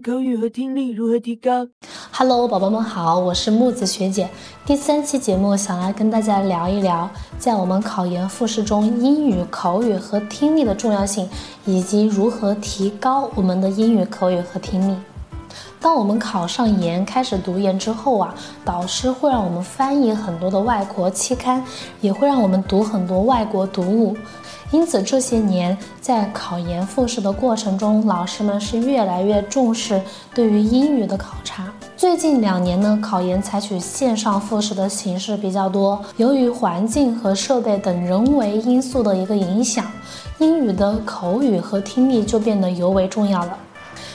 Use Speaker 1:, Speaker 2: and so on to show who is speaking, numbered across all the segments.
Speaker 1: 口语和听力如何提高
Speaker 2: ？Hello，宝宝们好，我是木子学姐。第三期节目想来跟大家聊一聊，在我们考研复试中，英语口语和听力的重要性，以及如何提高我们的英语口语和听力。当我们考上研，开始读研之后啊，导师会让我们翻译很多的外国期刊，也会让我们读很多外国读物。因此，这些年在考研复试的过程中，老师们是越来越重视对于英语的考察。最近两年呢，考研采取线上复试的形式比较多。由于环境和设备等人为因素的一个影响，英语的口语和听力就变得尤为重要了。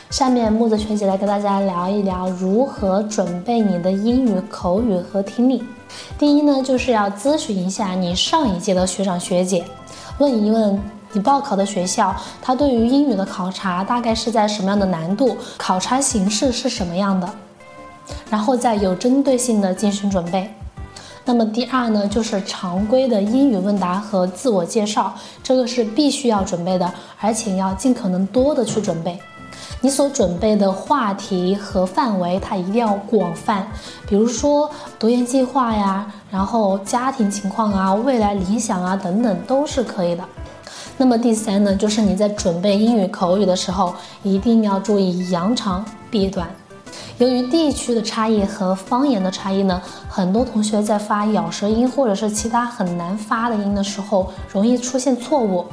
Speaker 2: 下面木子学姐来跟大家聊一聊如何准备你的英语口语和听力。第一呢，就是要咨询一下你上一届的学长学姐。问一问你报考的学校，它对于英语的考察大概是在什么样的难度？考察形式是什么样的？然后再有针对性的进行准备。那么第二呢，就是常规的英语问答和自我介绍，这个是必须要准备的，而且要尽可能多的去准备。你所准备的话题和范围，它一定要广泛，比如说读研计划呀，然后家庭情况啊，未来理想啊等等都是可以的。那么第三呢，就是你在准备英语口语的时候，一定要注意扬长避短。由于地区的差异和方言的差异呢，很多同学在发咬舌音或者是其他很难发的音的时候，容易出现错误。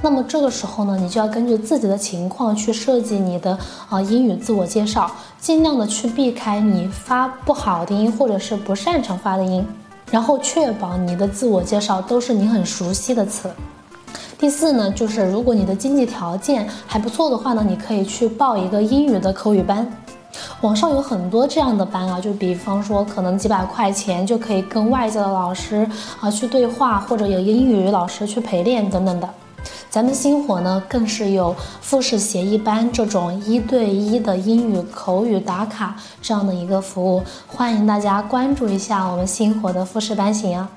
Speaker 2: 那么这个时候呢，你就要根据自己的情况去设计你的啊英语自我介绍，尽量的去避开你发不好的音或者是不擅长发的音，然后确保你的自我介绍都是你很熟悉的词。第四呢，就是如果你的经济条件还不错的话呢，你可以去报一个英语的口语班，网上有很多这样的班啊，就比方说可能几百块钱就可以跟外教的老师啊去对话，或者有英语老师去陪练等等的。咱们星火呢，更是有复试协议班这种一对一的英语口语打卡这样的一个服务，欢迎大家关注一下我们星火的复试班型啊。